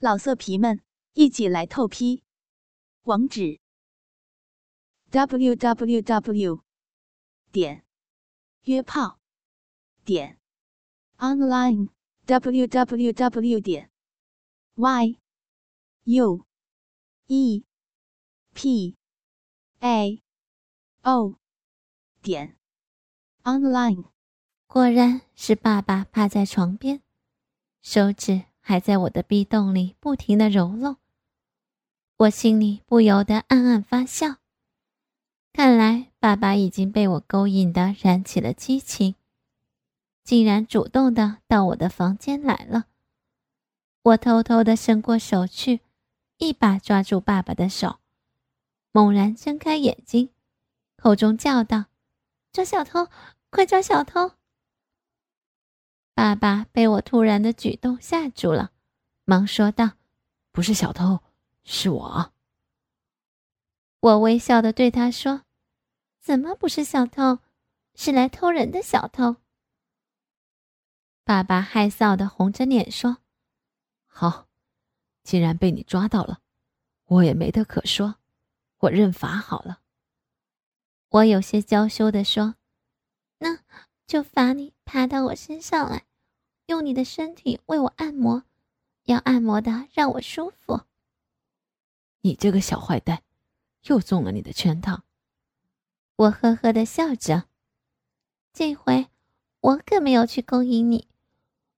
老色皮们，一起来透批！网址：w w w 点约炮点 online w w w 点 y u e p a o 点 online。果然是爸爸趴在床边，手指。还在我的壁洞里不停的揉弄，我心里不由得暗暗发笑。看来爸爸已经被我勾引的燃起了激情，竟然主动的到我的房间来了。我偷偷的伸过手去，一把抓住爸爸的手，猛然睁开眼睛，口中叫道：“抓小偷，快抓小偷！”爸爸被我突然的举动吓住了，忙说道：“不是小偷，是我。”我微笑的对他说：“怎么不是小偷？是来偷人的小偷。”爸爸害臊的红着脸说：“好，既然被你抓到了，我也没得可说，我认罚好了。”我有些娇羞的说：“那就罚你爬到我身上来。”用你的身体为我按摩，要按摩的让我舒服。你这个小坏蛋，又中了你的圈套。我呵呵的笑着，这回我可没有去勾引你，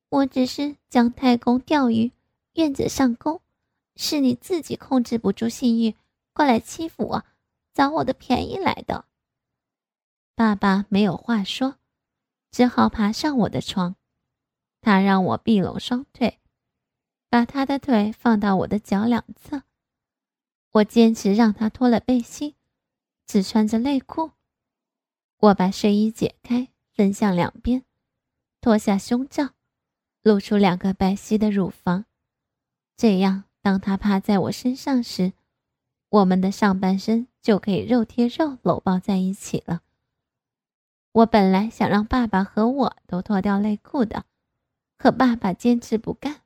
我只是将太公钓鱼，愿者上钩，是你自己控制不住性欲，过来欺负我，找我的便宜来的。爸爸没有话说，只好爬上我的床。他让我闭拢双腿，把他的腿放到我的脚两侧。我坚持让他脱了背心，只穿着内裤。我把睡衣解开，分向两边，脱下胸罩，露出两个白皙的乳房。这样，当他趴在我身上时，我们的上半身就可以肉贴肉搂抱在一起了。我本来想让爸爸和我都脱掉内裤的。可爸爸坚持不干。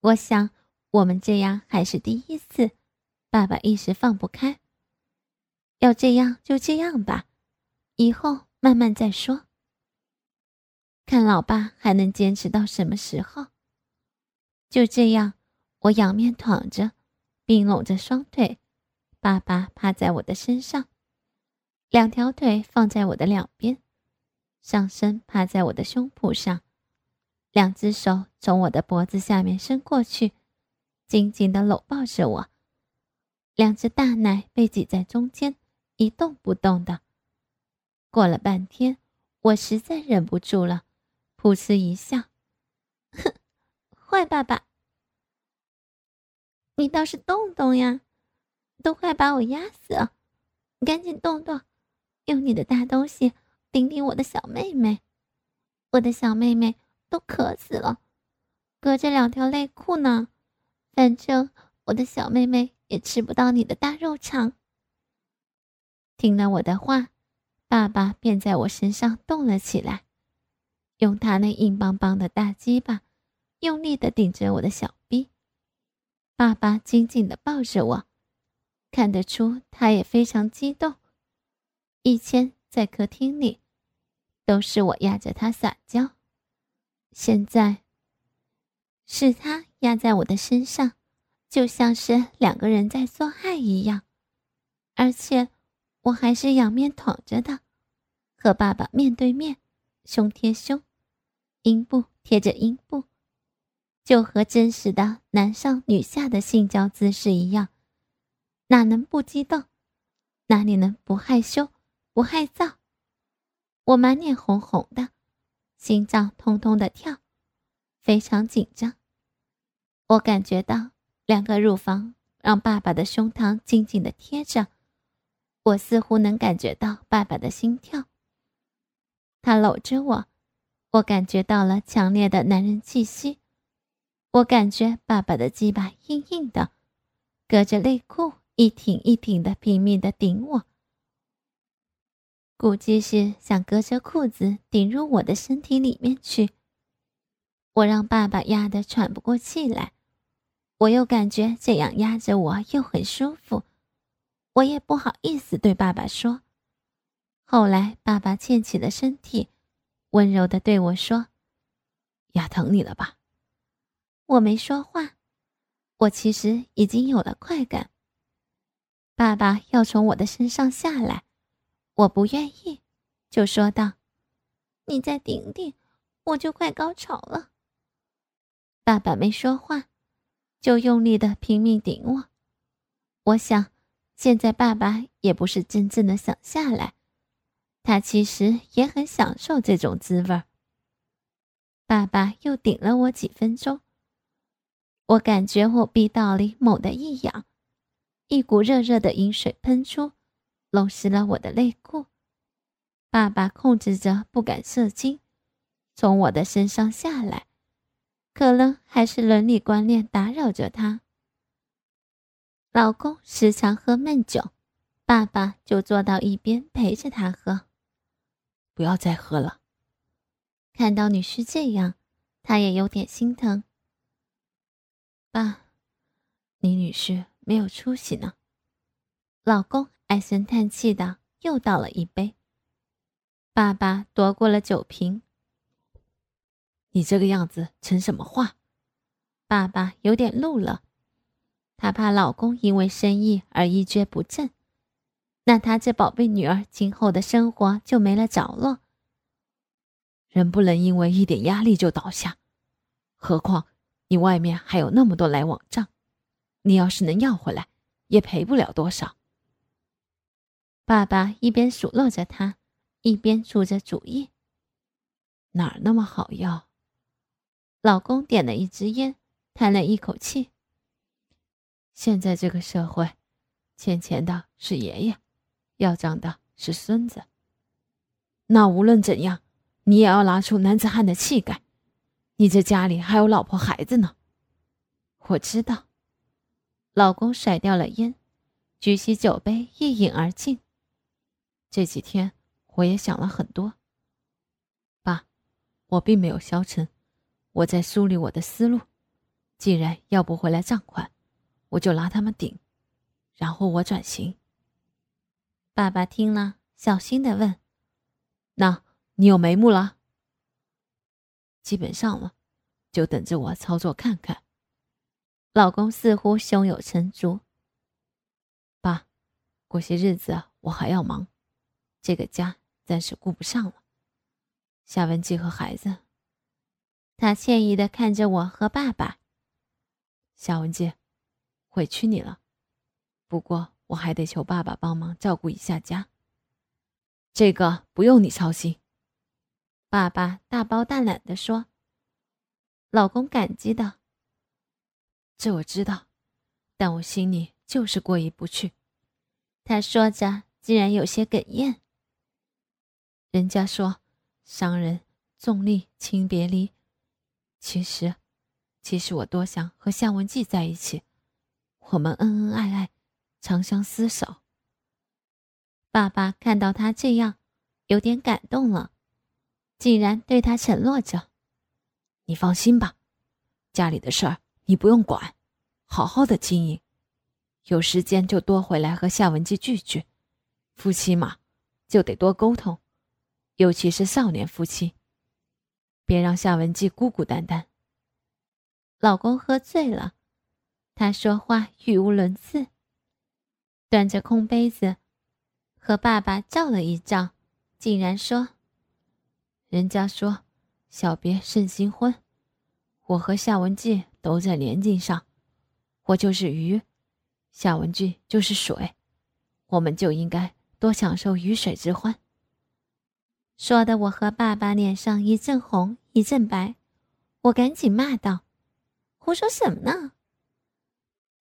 我想，我们这样还是第一次，爸爸一时放不开。要这样就这样吧，以后慢慢再说。看老爸还能坚持到什么时候。就这样，我仰面躺着，并拢着双腿，爸爸趴在我的身上，两条腿放在我的两边。上身趴在我的胸脯上，两只手从我的脖子下面伸过去，紧紧地搂抱着我。两只大奶被挤在中间，一动不动的。过了半天，我实在忍不住了，噗嗤一笑：“哼，坏爸爸，你倒是动动呀，都快把我压死了！赶紧动动，用你的大东西。”顶顶我的小妹妹，我的小妹妹都渴死了，隔着两条内裤呢。反正我的小妹妹也吃不到你的大肉肠。听了我的话，爸爸便在我身上动了起来，用他那硬邦邦的大鸡巴用力的顶着我的小臂。爸爸紧紧的抱着我，看得出他也非常激动。以前在客厅里。都是我压着他撒娇，现在是他压在我的身上，就像是两个人在做爱一样，而且我还是仰面躺着的，和爸爸面对面，胸贴胸，阴部贴着阴部，就和真实的男上女下的性交姿势一样，哪能不激动？哪里能不害羞、不害臊？我满脸红红的，心脏通通的跳，非常紧张。我感觉到两个乳房让爸爸的胸膛紧紧的贴着，我似乎能感觉到爸爸的心跳。他搂着我，我感觉到了强烈的男人气息。我感觉爸爸的鸡巴硬硬的，隔着内裤一挺一挺的拼命的顶我。估计是想隔着裤子顶入我的身体里面去。我让爸爸压得喘不过气来，我又感觉这样压着我又很舒服，我也不好意思对爸爸说。后来，爸爸欠起了身体，温柔的对我说：“压疼你了吧？”我没说话，我其实已经有了快感。爸爸要从我的身上下来，我不愿意，就说道：“你再顶顶，我就快高潮了。”爸爸没说话，就用力的拼命顶我。我想，现在爸爸也不是真正的想下来。他其实也很享受这种滋味爸爸又顶了我几分钟，我感觉我鼻道里猛地一痒，一股热热的饮水喷出，弄湿了我的内裤。爸爸控制着不敢射精，从我的身上下来，可能还是伦理观念打扰着他。老公时常喝闷酒，爸爸就坐到一边陪着他喝。不要再喝了。看到女婿这样，他也有点心疼。爸，你女婿没有出息呢。老公唉声叹气的又倒了一杯。爸爸夺过了酒瓶。你这个样子成什么话？爸爸有点怒了，他怕老公因为生意而一蹶不振。那他这宝贝女儿今后的生活就没了着落。人不能因为一点压力就倒下，何况你外面还有那么多来往账，你要是能要回来，也赔不了多少。爸爸一边数落着他，一边出着主意。哪儿那么好要？老公点了一支烟，叹了一口气。现在这个社会，欠钱的是爷爷。要账的是孙子。那无论怎样，你也要拿出男子汉的气概。你这家里还有老婆孩子呢。我知道。老公甩掉了烟，举起酒杯一饮而尽。这几天我也想了很多。爸，我并没有消沉，我在梳理我的思路。既然要不回来账款，我就拿他们顶，然后我转型。爸爸听了，小心的问：“那你有眉目了？”“基本上了，就等着我操作看看。”老公似乎胸有成竹。爸，过些日子我还要忙，这个家暂时顾不上了。夏文姬和孩子，他歉意的看着我和爸爸。夏文姬，委屈你了，不过。我还得求爸爸帮忙照顾一下家，这个不用你操心。”爸爸大包大揽的说。老公感激的：“这我知道，但我心里就是过意不去。”他说着，竟然有些哽咽。人家说，伤人重利轻别离。其实，其实我多想和夏文姬在一起，我们恩恩爱爱。长相厮守。爸爸看到他这样，有点感动了，竟然对他承诺着：“你放心吧，家里的事儿你不用管，好好的经营。有时间就多回来和夏文姬聚聚。夫妻嘛，就得多沟通，尤其是少年夫妻，别让夏文姬孤孤单单。”老公喝醉了，他说话语无伦次。端着空杯子，和爸爸照了一照，竟然说：“人家说，小别胜新婚。我和夏文姬都在年纪上，我就是鱼，夏文姬就是水，我们就应该多享受鱼水之欢。”说的我和爸爸脸上一阵红一阵白，我赶紧骂道：“胡说什么呢？”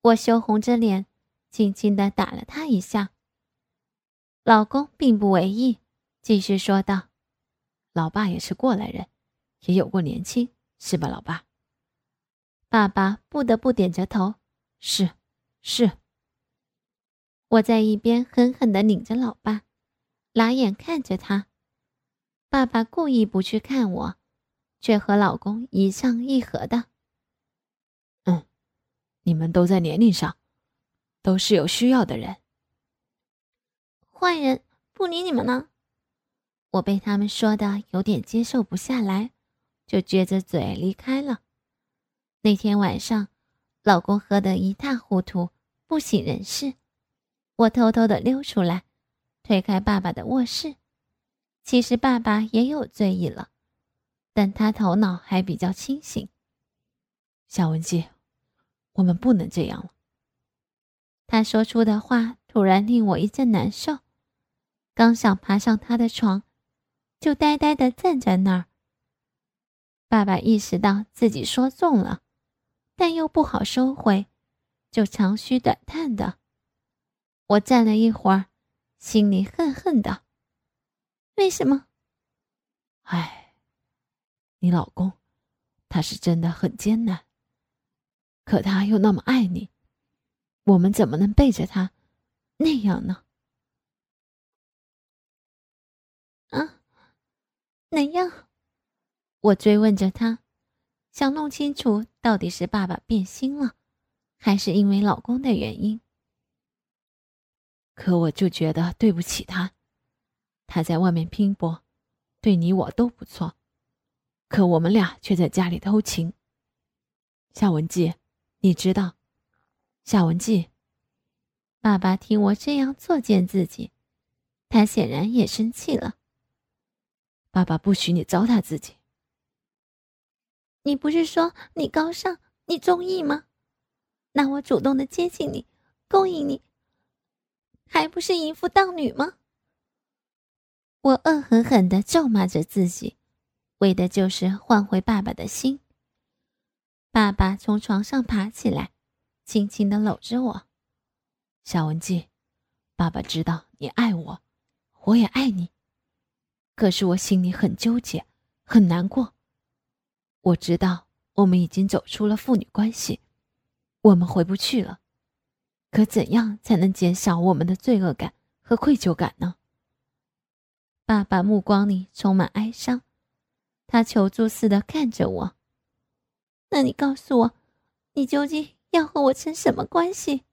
我羞红着脸。轻轻的打了他一下。老公并不为意，继续说道：“老爸也是过来人，也有过年轻，是吧，老爸？”爸爸不得不点着头：“是，是。”我在一边狠狠的拧着老爸，拿眼看着他。爸爸故意不去看我，却和老公一唱一和的。嗯，你们都在年龄上，都是有需要的人。坏人不理你们呢。我被他们说的有点接受不下来，就撅着嘴离开了。那天晚上，老公喝得一塌糊涂，不省人事。我偷偷的溜出来，推开爸爸的卧室。其实爸爸也有醉意了，但他头脑还比较清醒。夏文姬，我们不能这样了。他说出的话突然令我一阵难受，刚想爬上他的床，就呆呆的站在那儿。爸爸意识到自己说重了，但又不好收回，就长吁短叹的。我站了一会儿，心里恨恨的。为什么？唉，你老公，他是真的很艰难。可他又那么爱你，我们怎么能背着他那样呢？啊，哪样？我追问着他，想弄清楚到底是爸爸变心了，还是因为老公的原因。可我就觉得对不起他。他在外面拼搏，对你我都不错，可我们俩却在家里偷情。夏文姬，你知道？夏文姬，爸爸听我这样作践自己，他显然也生气了。爸爸不许你糟蹋自己。你不是说你高尚，你中意吗？那我主动的接近你，勾引你，还不是淫妇荡女吗？我恶狠狠地咒骂着自己，为的就是换回爸爸的心。爸爸从床上爬起来，轻轻地搂着我。夏文姬，爸爸知道你爱我，我也爱你，可是我心里很纠结，很难过。我知道我们已经走出了父女关系，我们回不去了。可怎样才能减少我们的罪恶感和愧疚感呢？爸爸目光里充满哀伤，他求助似的看着我。那你告诉我，你究竟要和我成什么关系？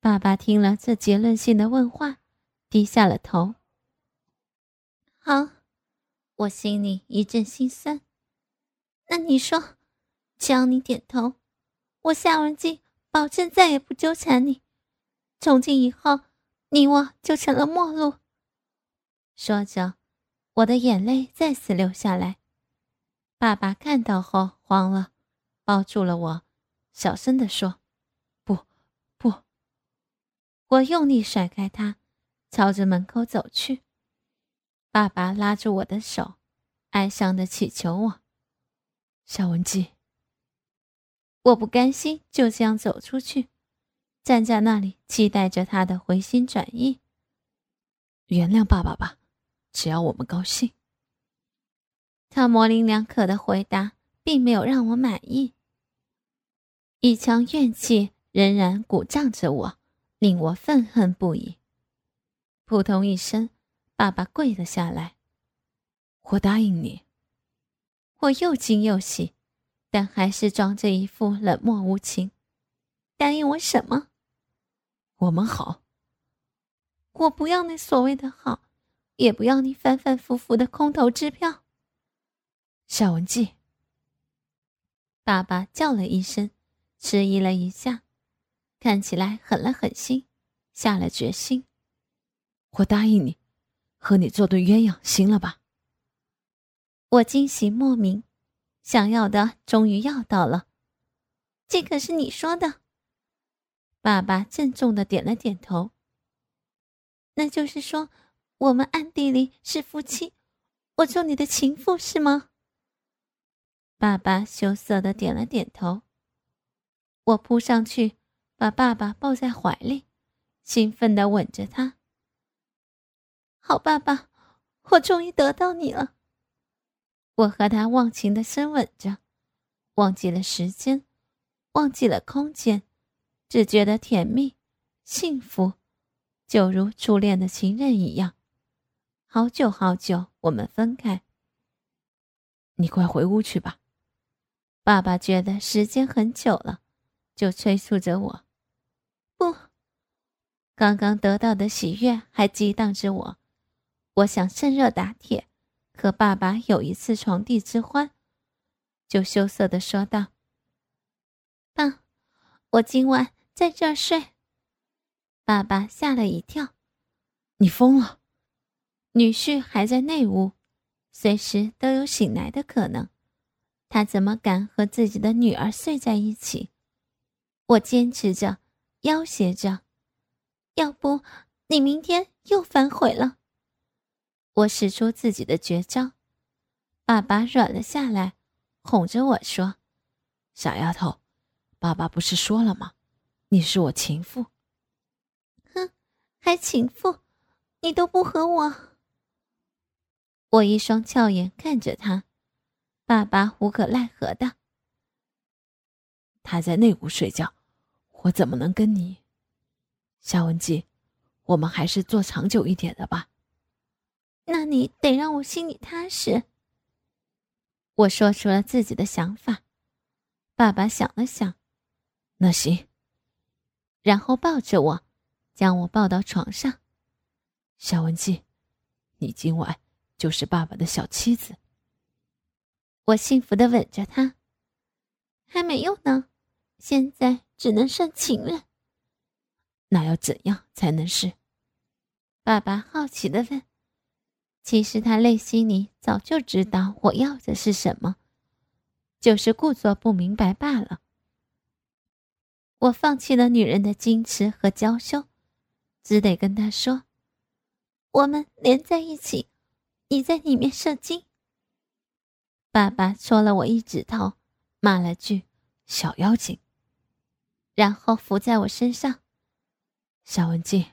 爸爸听了这结论性的问话，低下了头。好，我心里一阵心酸。那你说，只要你点头，我夏文静保证再也不纠缠你。从今以后，你我就成了陌路。说着，我的眼泪再次流下来。爸爸看到后慌了，抱住了我，小声地说：“不，不。”我用力甩开他，朝着门口走去。爸爸拉住我的手，哀伤地祈求我：“小文姬。”我不甘心就这样走出去，站在那里期待着他的回心转意。原谅爸爸吧。只要我们高兴，他模棱两可的回答并没有让我满意。一腔怨气仍然鼓胀着我，令我愤恨不已。扑通一声，爸爸跪了下来。我答应你。我又惊又喜，但还是装着一副冷漠无情。答应我什么？我们好。我不要那所谓的好。也不要你反反复复的空头支票。夏文姬，爸爸叫了一声，迟疑了一下，看起来狠了狠心，下了决心。我答应你，和你做对鸳鸯，行了吧？我惊喜莫名，想要的终于要到了。这可是你说的。爸爸郑重的点了点头。那就是说。我们暗地里是夫妻，我做你的情妇是吗？爸爸羞涩的点了点头。我扑上去，把爸爸抱在怀里，兴奋的吻着他。好爸爸，我终于得到你了。我和他忘情的深吻着，忘记了时间，忘记了空间，只觉得甜蜜、幸福，就如初恋的情人一样。好久好久，我们分开。你快回屋去吧。爸爸觉得时间很久了，就催促着我。不，刚刚得到的喜悦还激荡着我，我想趁热打铁，和爸爸有一次床笫之欢，就羞涩的说道：“爸，我今晚在这儿睡。”爸爸吓了一跳：“你疯了？女婿还在内屋，随时都有醒来的可能。”他怎么敢和自己的女儿睡在一起？我坚持着，要挟着，要不你明天又反悔了。我使出自己的绝招，爸爸软了下来，哄着我说：“小丫头，爸爸不是说了吗？你是我情妇。”哼，还情妇？你都不和我。我一双俏眼看着他。爸爸无可奈何的，他在内屋睡觉，我怎么能跟你？夏文姬，我们还是做长久一点的吧。那你得让我心里踏实。我说出了自己的想法，爸爸想了想，那行。然后抱着我，将我抱到床上。夏文姬，你今晚就是爸爸的小妻子。我幸福的吻着他，还没有呢，现在只能算情人。那要怎样才能是？爸爸好奇的问。其实他内心里早就知道我要的是什么，就是故作不明白罢了。我放弃了女人的矜持和娇羞，只得跟他说：“我们连在一起，你在里面射精。”爸爸戳了我一指头，骂了句“小妖精”，然后伏在我身上。夏文静，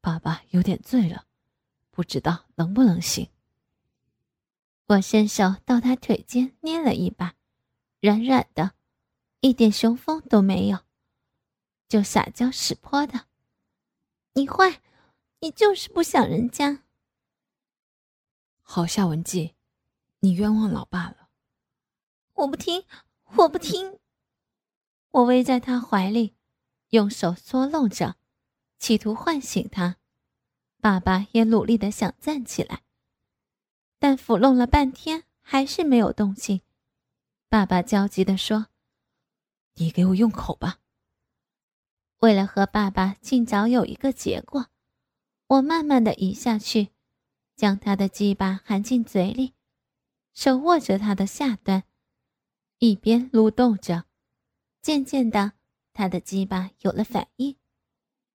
爸爸有点醉了，不知道能不能行。我伸手到他腿间捏了一把，软软的，一点雄风都没有，就撒娇使泼的。你坏，你就是不想人家。好，夏文静。你冤枉老爸了！我不听，我不听。我偎在他怀里，用手搓弄着，企图唤醒他。爸爸也努力的想站起来，但抚弄了半天还是没有动静。爸爸焦急的说：“你给我用口吧。”为了和爸爸尽早有一个结果，我慢慢的移下去，将他的鸡巴含进嘴里。手握着他的下端，一边撸动着，渐渐的，他的鸡巴有了反应。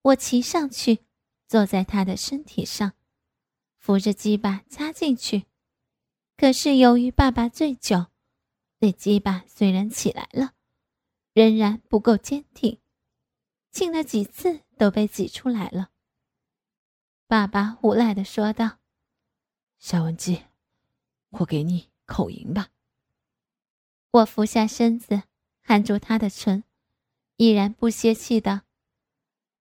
我骑上去，坐在他的身体上，扶着鸡巴插进去。可是由于爸爸醉酒，那鸡巴虽然起来了，仍然不够坚挺，亲了几次都被挤出来了。爸爸无奈的说道：“夏文姬，我给你。”口淫吧。我俯下身子，含住他的唇，依然不泄气的。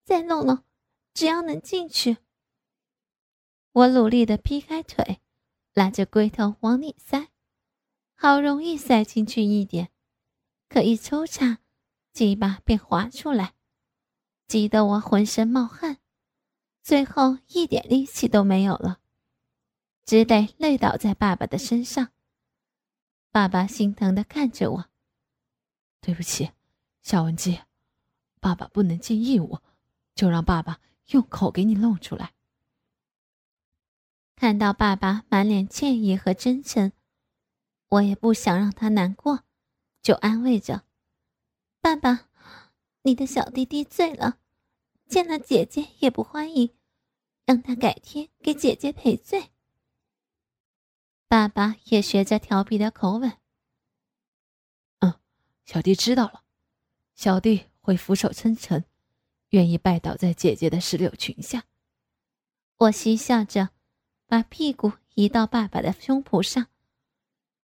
再弄弄，只要能进去。我努力的劈开腿，拉着龟头往里塞，好容易塞进去一点，可一抽插，鸡巴便滑出来，急得我浑身冒汗，最后一点力气都没有了，只得累倒在爸爸的身上。爸爸心疼的看着我。对不起，夏文姬，爸爸不能尽义务，就让爸爸用口给你弄出来。看到爸爸满脸歉意和真诚，我也不想让他难过，就安慰着：“爸爸，你的小弟弟醉了，见了姐姐也不欢迎，让他改天给姐姐赔罪。”爸爸也学着调皮的口吻：“嗯，小弟知道了，小弟会俯首称臣，愿意拜倒在姐姐的石榴裙下。”我嬉笑着，把屁股移到爸爸的胸脯上，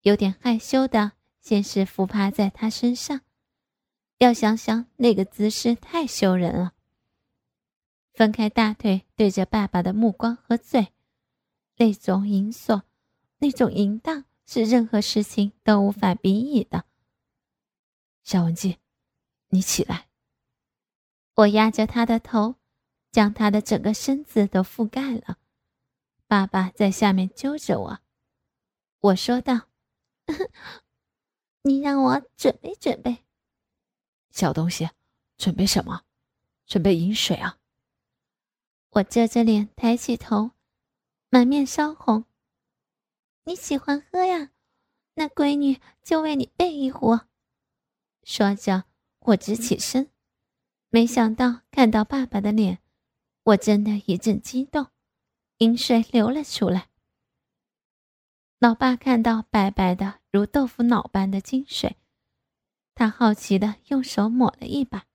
有点害羞的，先是伏趴在他身上。要想想那个姿势太羞人了。分开大腿，对着爸爸的目光和嘴，那种淫索。那种淫荡是任何事情都无法比拟的。夏文姬，你起来。我压着他的头，将他的整个身子都覆盖了。爸爸在下面揪着我。我说道：“ 你让我准备准备。”小东西，准备什么？准备饮水啊！我遮着脸，抬起头，满面烧红。你喜欢喝呀？那闺女就为你备一壶。说着，我直起身，没想到看到爸爸的脸，我真的一阵激动，饮水流了出来。老爸看到白白的如豆腐脑般的金水，他好奇的用手抹了一把。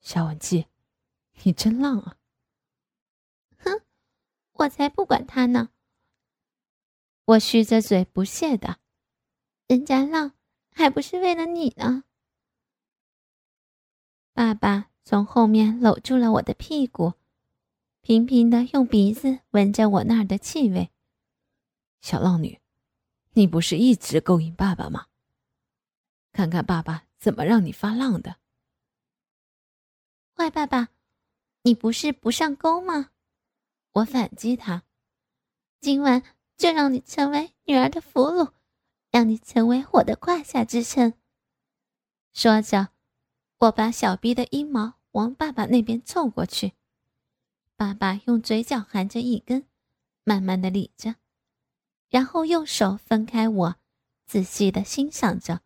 夏文姬，你真浪啊！哼，我才不管他呢。我虚着嘴不屑的，人家浪还不是为了你呢。爸爸从后面搂住了我的屁股，频频的用鼻子闻着我那儿的气味。小浪女，你不是一直勾引爸爸吗？看看爸爸怎么让你发浪的。坏爸爸，你不是不上钩吗？我反击他，今晚。就让你成为女儿的俘虏，让你成为我的胯下之臣。说着，我把小逼的阴毛往爸爸那边凑过去。爸爸用嘴角含着一根，慢慢的理着，然后用手分开我，仔细的欣赏着。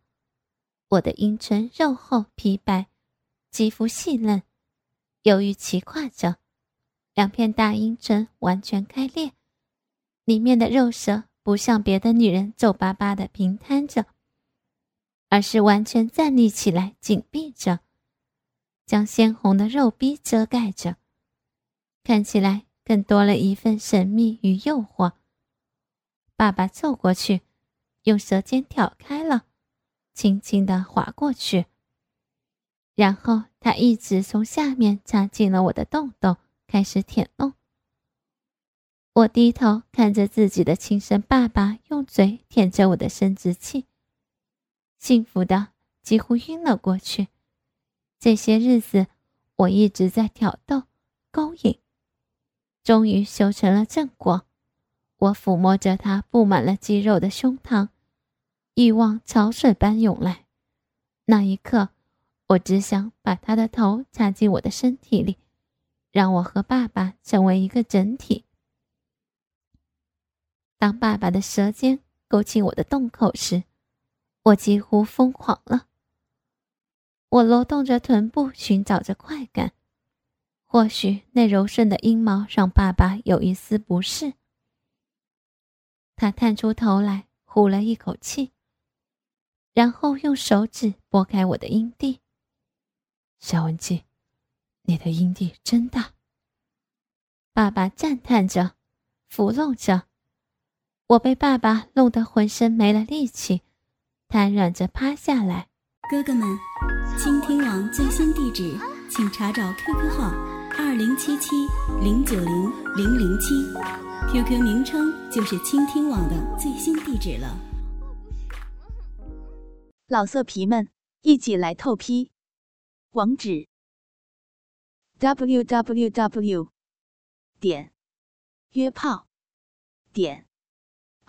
我的阴唇肉厚皮白，肌肤细嫩，由于骑跨着，两片大阴唇完全开裂。里面的肉舌不像别的女人皱巴巴的平摊着，而是完全站立起来，紧闭着，将鲜红的肉壁遮盖着，看起来更多了一份神秘与诱惑。爸爸凑过去，用舌尖挑开了，轻轻的划过去，然后他一直从下面插进了我的洞洞，开始舔弄。我低头看着自己的亲生爸爸用嘴舔着我的生殖器，幸福的几乎晕了过去。这些日子，我一直在挑逗、勾引，终于修成了正果。我抚摸着他布满了肌肉的胸膛，欲望潮水般涌来。那一刻，我只想把他的头插进我的身体里，让我和爸爸成为一个整体。当爸爸的舌尖勾进我的洞口时，我几乎疯狂了。我挪动着臀部，寻找着快感。或许那柔顺的阴毛让爸爸有一丝不适。他探出头来，呼了一口气，然后用手指拨开我的阴蒂。小文姬，你的阴蒂真大。爸爸赞叹着，抚弄着。我被爸爸弄得浑身没了力气，瘫软着趴下来。哥哥们，倾听网最新地址，请查找 QQ 号二零七七零九零零零七，QQ 名称就是倾听网的最新地址了。老色皮们，一起来透批，网址：w w w. 点约炮点。